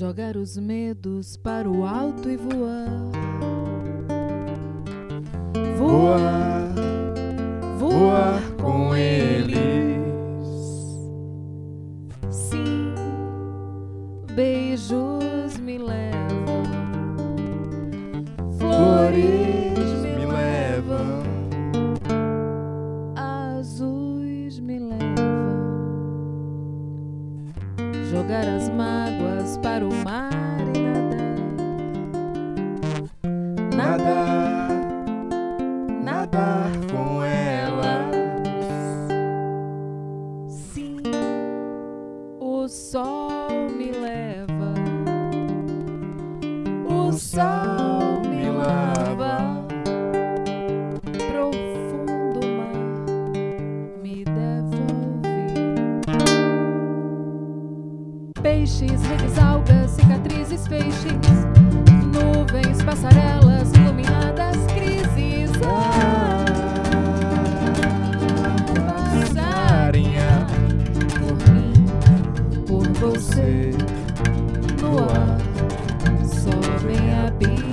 Jogar os medos para o alto e voar. Voar, voar com eles. Sim, beijos me levam, Flores me levam, azuis me levam. Jogar as mágoas para o mar e nadar. nadar, nadar com elas. Sim, o sol me leva. O sol Peixes, redes, algas, cicatrizes, feixes. Nuvens, passarelas, iluminadas, crises. Ah, Passarinha por mim, por você, no ar, sobem abismos